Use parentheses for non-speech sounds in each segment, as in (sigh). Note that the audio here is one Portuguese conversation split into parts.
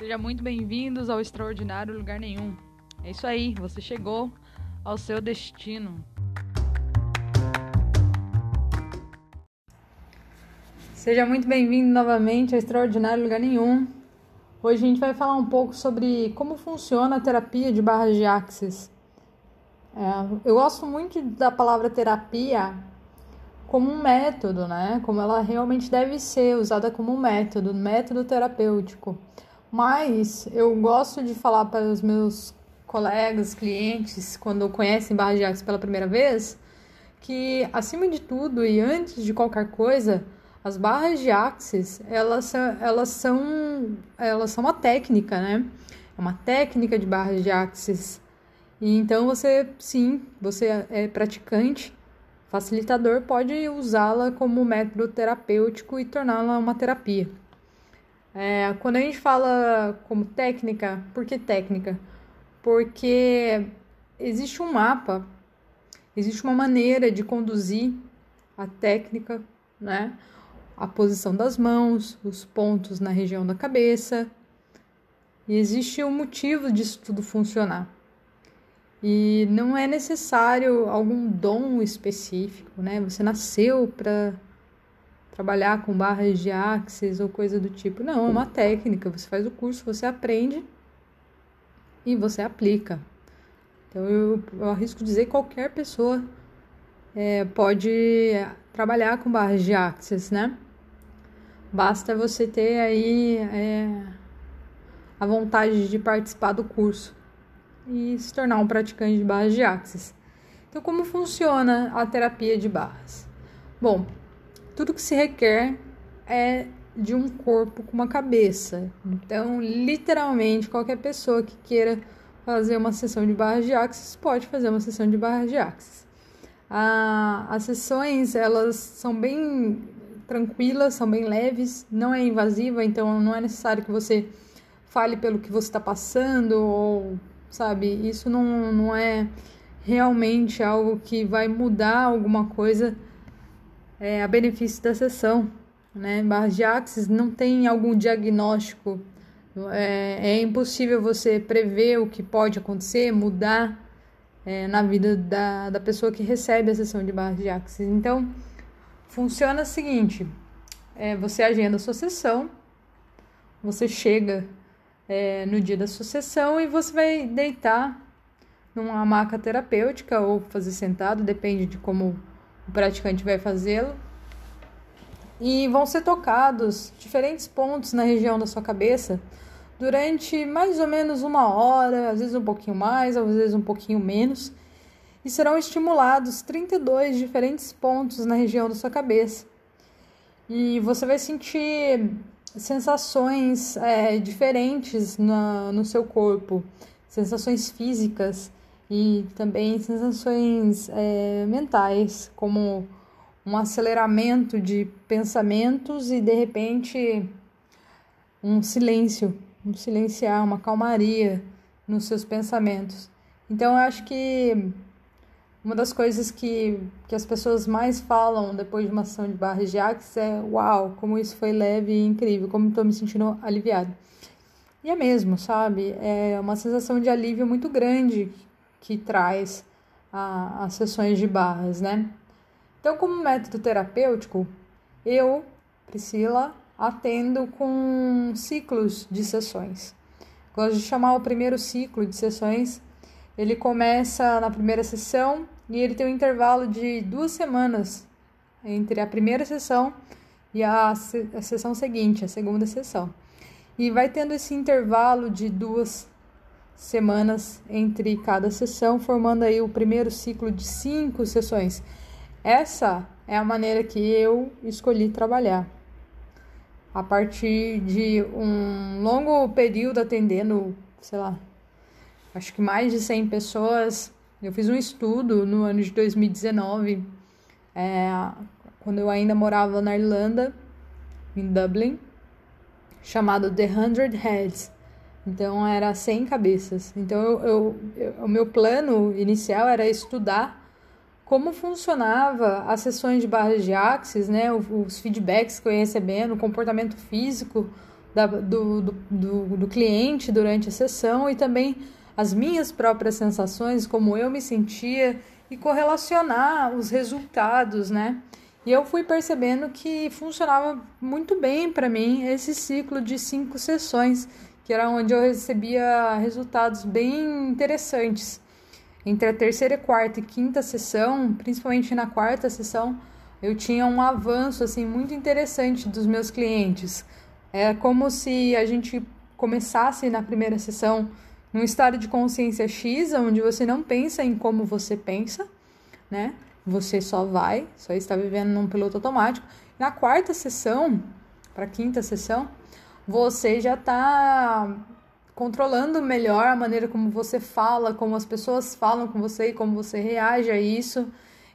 Seja muito bem-vindos ao Extraordinário Lugar Nenhum. É isso aí, você chegou ao seu destino. Seja muito bem-vindo novamente ao Extraordinário Lugar Nenhum. Hoje a gente vai falar um pouco sobre como funciona a terapia de barras de axis. É, eu gosto muito da palavra terapia como um método, né? Como ela realmente deve ser usada como um método, método terapêutico. Mas eu gosto de falar para os meus colegas, clientes, quando conhecem barra de axis pela primeira vez, que acima de tudo e antes de qualquer coisa, as barras de axis, elas, elas são elas são uma técnica, né? É uma técnica de barras de axis. E então você, sim, você é praticante, facilitador, pode usá-la como método terapêutico e torná-la uma terapia. É, quando a gente fala como técnica, por que técnica? Porque existe um mapa, existe uma maneira de conduzir a técnica, né? A posição das mãos, os pontos na região da cabeça. E existe um motivo disso tudo funcionar. E não é necessário algum dom específico, né? Você nasceu para trabalhar com barras de axis ou coisa do tipo. Não, é uma técnica. Você faz o curso, você aprende e você aplica. Então eu, eu arrisco dizer que qualquer pessoa é, pode trabalhar com barras de axis, né? Basta você ter aí é, a vontade de participar do curso e se tornar um praticante de barras de axis. Então, como funciona a terapia de barras? Bom, tudo que se requer é de um corpo com uma cabeça. Então, literalmente, qualquer pessoa que queira fazer uma sessão de barras de axis pode fazer uma sessão de barras de axis. Ah, as sessões, elas são bem tranquilas, são bem leves, não é invasiva, então não é necessário que você fale pelo que você está passando ou, sabe, isso não, não é realmente algo que vai mudar alguma coisa é, a benefício da sessão. Né? Barras de axis não tem algum diagnóstico, é, é impossível você prever o que pode acontecer, mudar é, na vida da, da pessoa que recebe a sessão de barras de axis. Então, funciona o seguinte: é, você agenda a sua sessão, você chega é, no dia da sua sessão e você vai deitar numa maca terapêutica ou fazer sentado, depende de como o praticante vai fazê-lo. E vão ser tocados diferentes pontos na região da sua cabeça durante mais ou menos uma hora, às vezes um pouquinho mais, às vezes um pouquinho menos, e serão estimulados 32 diferentes pontos na região da sua cabeça. E você vai sentir sensações é, diferentes na, no seu corpo, sensações físicas e também sensações é, mentais, como um aceleramento de pensamentos e de repente um silêncio, um silenciar, uma calmaria nos seus pensamentos. Então eu acho que uma das coisas que, que as pessoas mais falam depois de uma ação de barras de axis é uau, como isso foi leve e incrível, como estou me sentindo aliviado. E é mesmo, sabe? É uma sensação de alívio muito grande que traz a, as sessões de barras, né? Então, como método terapêutico, eu, Priscila, atendo com ciclos de sessões. Gosto de chamar o primeiro ciclo de sessões. Ele começa na primeira sessão e ele tem um intervalo de duas semanas entre a primeira sessão e a, a sessão seguinte, a segunda sessão. E vai tendo esse intervalo de duas semanas entre cada sessão, formando aí o primeiro ciclo de cinco sessões. Essa é a maneira que eu escolhi trabalhar. A partir de um longo período atendendo, sei lá, acho que mais de 100 pessoas, eu fiz um estudo no ano de 2019, é, quando eu ainda morava na Irlanda, em Dublin, chamado The Hundred Heads então era 100 cabeças. Então eu, eu, eu, o meu plano inicial era estudar como funcionava as sessões de barras de axis, né, os feedbacks que eu ia recebendo, o comportamento físico da, do, do, do, do cliente durante a sessão e também as minhas próprias sensações, como eu me sentia e correlacionar os resultados, né? E eu fui percebendo que funcionava muito bem para mim esse ciclo de cinco sessões, que era onde eu recebia resultados bem interessantes. Entre a terceira, quarta e quinta sessão, principalmente na quarta sessão, eu tinha um avanço assim muito interessante dos meus clientes. É como se a gente começasse na primeira sessão num estado de consciência X, onde você não pensa em como você pensa, né? Você só vai, só está vivendo num piloto automático. Na quarta sessão, para quinta sessão, você já está controlando melhor a maneira como você fala, como as pessoas falam com você e como você reage a isso.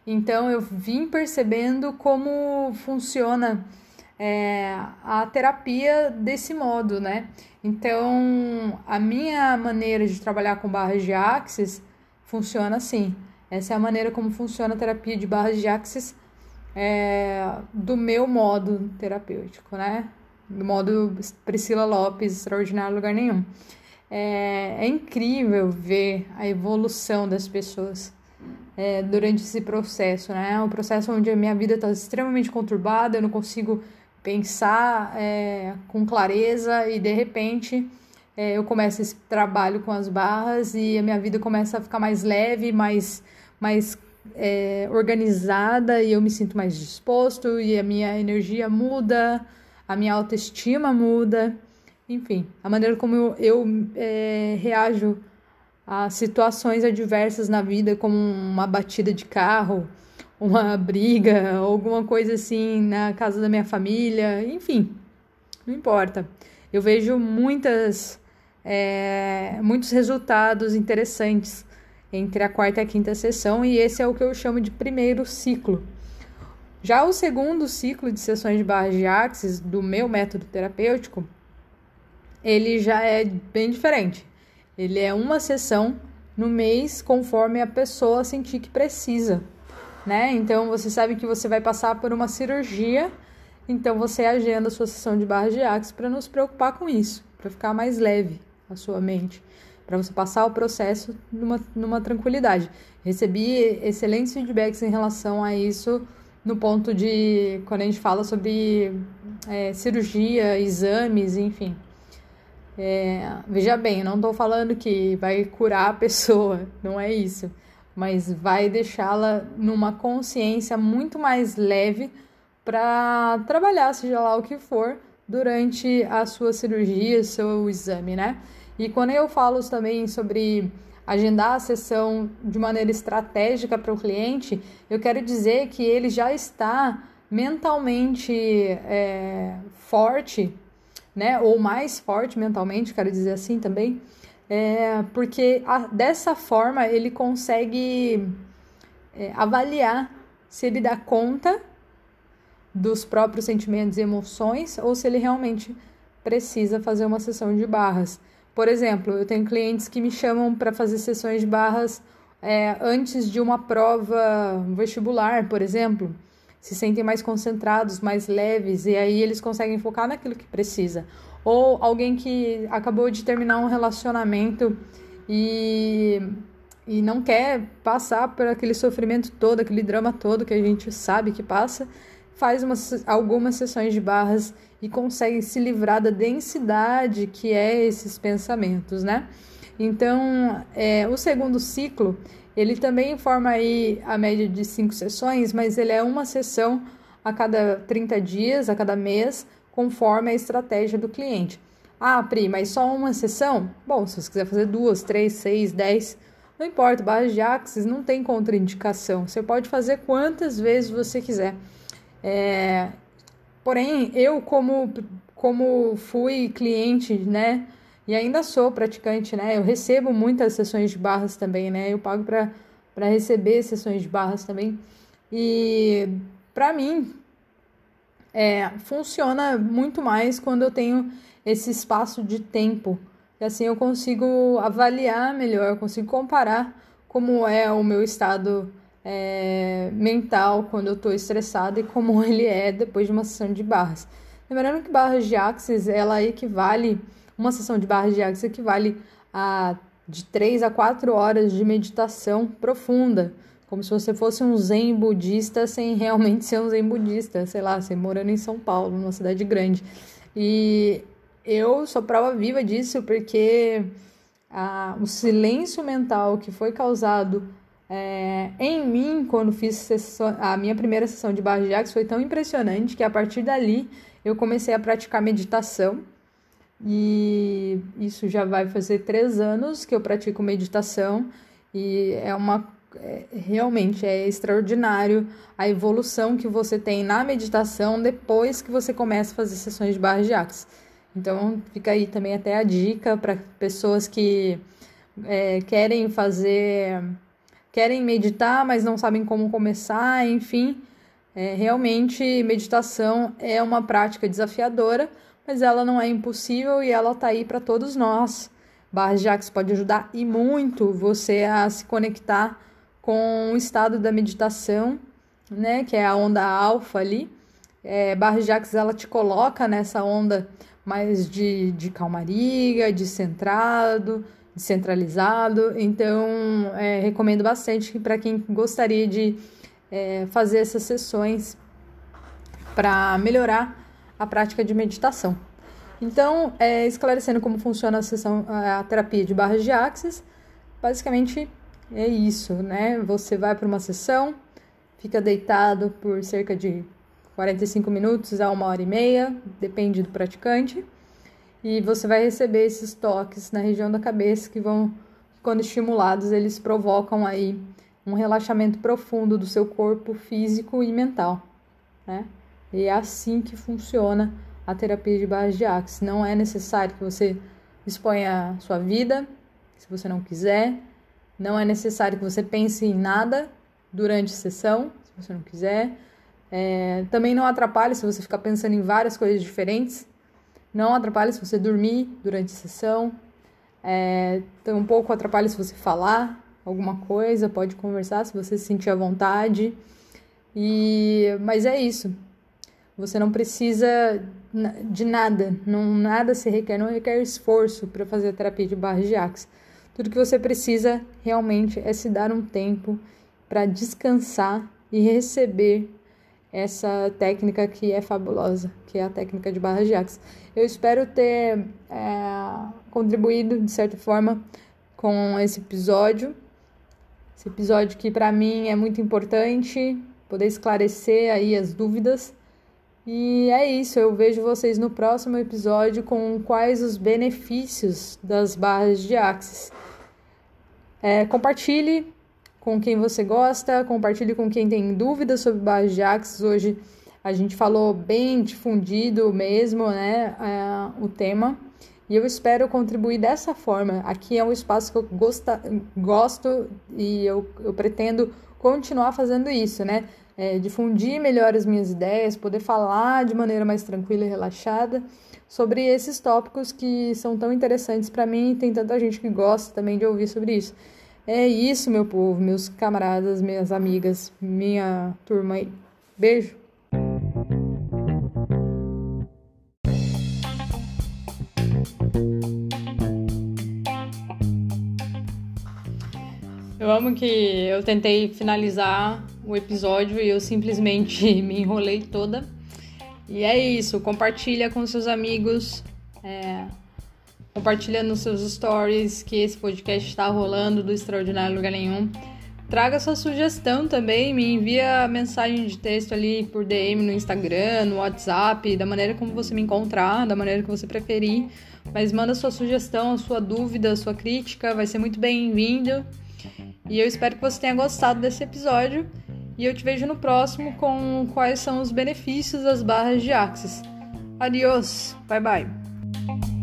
Então eu vim percebendo como funciona é, a terapia desse modo, né? Então a minha maneira de trabalhar com barras de axis funciona assim. Essa é a maneira como funciona a terapia de barras de axis é, do meu modo terapêutico, né? Do modo Priscila Lopes, extraordinário lugar nenhum. É, é incrível ver a evolução das pessoas é, durante esse processo, né? É um processo onde a minha vida está extremamente conturbada, eu não consigo pensar é, com clareza e de repente é, eu começo esse trabalho com as barras e a minha vida começa a ficar mais leve, mais, mais é, organizada e eu me sinto mais disposto e a minha energia muda, a minha autoestima muda, enfim, a maneira como eu, eu é, reajo a situações adversas na vida, como uma batida de carro, uma briga, alguma coisa assim na casa da minha família, enfim, não importa. Eu vejo muitas, é, muitos resultados interessantes entre a quarta e a quinta sessão, e esse é o que eu chamo de primeiro ciclo. Já o segundo ciclo de sessões de barras de axis do meu método terapêutico, ele já é bem diferente. Ele é uma sessão no mês conforme a pessoa sentir que precisa, né? Então você sabe que você vai passar por uma cirurgia, então você agenda a sua sessão de barras de axis para não se preocupar com isso, para ficar mais leve a sua mente, para você passar o processo numa, numa tranquilidade. Recebi excelentes feedbacks em relação a isso no ponto de quando a gente fala sobre é, cirurgia, exames, enfim. É, veja bem, não estou falando que vai curar a pessoa, (laughs) não é isso, mas vai deixá-la numa consciência muito mais leve para trabalhar, seja lá o que for, durante a sua cirurgia, seu exame, né? E quando eu falo também sobre agendar a sessão de maneira estratégica para o cliente, eu quero dizer que ele já está mentalmente é, forte né? Ou mais forte mentalmente, quero dizer assim também. É, porque a, dessa forma ele consegue é, avaliar se ele dá conta dos próprios sentimentos e emoções ou se ele realmente precisa fazer uma sessão de barras. Por exemplo, eu tenho clientes que me chamam para fazer sessões de barras é, antes de uma prova vestibular, por exemplo se sentem mais concentrados, mais leves, e aí eles conseguem focar naquilo que precisa. Ou alguém que acabou de terminar um relacionamento e, e não quer passar por aquele sofrimento todo, aquele drama todo que a gente sabe que passa, faz umas, algumas sessões de barras e consegue se livrar da densidade que é esses pensamentos, né? Então, é, o segundo ciclo ele também forma aí a média de cinco sessões, mas ele é uma sessão a cada 30 dias, a cada mês, conforme a estratégia do cliente. Ah, Pri, mas só uma sessão? Bom, se você quiser fazer duas, três, seis, dez, não importa, barras de axis não tem contraindicação. Você pode fazer quantas vezes você quiser. É... Porém, eu como, como fui cliente, né, e ainda sou praticante, né? Eu recebo muitas sessões de barras também, né? Eu pago para receber sessões de barras também. E para mim é, funciona muito mais quando eu tenho esse espaço de tempo. E assim eu consigo avaliar melhor, eu consigo comparar como é o meu estado é, mental quando eu estou estressada e como (laughs) ele é depois de uma sessão de barras. Lembrando que barras de axis, ela equivale, uma sessão de barras de axis equivale a de 3 a 4 horas de meditação profunda, como se você fosse um zen budista sem (laughs) realmente ser um zen budista, sei lá, você morando em São Paulo, numa cidade grande. E eu sou prova viva disso porque a, o silêncio mental que foi causado é, em mim quando fiz sessão, a minha primeira sessão de barra de axis foi tão impressionante que a partir dali eu comecei a praticar meditação e isso já vai fazer três anos que eu pratico meditação e é uma é, realmente é extraordinário a evolução que você tem na meditação depois que você começa a fazer sessões de barra de axis. Então fica aí também até a dica para pessoas que é, querem fazer, querem meditar, mas não sabem como começar, enfim. É, realmente, meditação é uma prática desafiadora, mas ela não é impossível e ela tá aí para todos nós. Barras de pode ajudar e muito você a se conectar com o estado da meditação, né, que é a onda alfa ali. É, de ela te coloca nessa onda mais de, de calmaria, de centrado, de centralizado. Então, é, recomendo bastante para quem gostaria de é, fazer essas sessões para melhorar a prática de meditação. Então, é, esclarecendo como funciona a, sessão, a terapia de barras de axis, basicamente é isso, né? Você vai para uma sessão, fica deitado por cerca de 45 minutos a uma hora e meia, depende do praticante, e você vai receber esses toques na região da cabeça que vão, quando estimulados, eles provocam aí um relaxamento profundo do seu corpo físico e mental, né? E é assim que funciona a terapia de barras de axis. Não é necessário que você exponha a sua vida, se você não quiser. Não é necessário que você pense em nada durante a sessão, se você não quiser. É, também não atrapalhe se você ficar pensando em várias coisas diferentes. Não atrapalhe se você dormir durante a sessão. É, um pouco atrapalhe se você falar alguma coisa, pode conversar se você se sentir à vontade. E, mas é isso. Você não precisa de nada, não nada se requer, não requer esforço para fazer a terapia de barras de axis. Tudo que você precisa realmente é se dar um tempo para descansar e receber essa técnica que é fabulosa, que é a técnica de barras de axis. Eu espero ter é, contribuído de certa forma com esse episódio, esse episódio que para mim é muito importante, poder esclarecer aí as dúvidas e é isso, eu vejo vocês no próximo episódio com quais os benefícios das barras de Axis. É, compartilhe com quem você gosta, compartilhe com quem tem dúvidas sobre Axis. Hoje a gente falou bem difundido mesmo, né, é, o tema. E eu espero contribuir dessa forma. Aqui é um espaço que eu gosta, gosto e eu, eu pretendo continuar fazendo isso, né? é, difundir melhor as minhas ideias, poder falar de maneira mais tranquila e relaxada sobre esses tópicos que são tão interessantes para mim e tem tanta gente que gosta também de ouvir sobre isso. É isso, meu povo, meus camaradas, minhas amigas, minha turma aí. Beijo! Eu amo que eu tentei finalizar o episódio e eu simplesmente (laughs) me enrolei toda. E é isso, compartilha com seus amigos, é, compartilha nos seus stories que esse podcast está rolando do Extraordinário Lugar Nenhum. Traga sua sugestão também, me envia mensagem de texto ali por DM no Instagram, no WhatsApp, da maneira como você me encontrar, da maneira que você preferir. Mas manda sua sugestão, sua dúvida, sua crítica, vai ser muito bem-vindo. E eu espero que você tenha gostado desse episódio. E eu te vejo no próximo com quais são os benefícios das barras de Axis. Adiós, bye bye.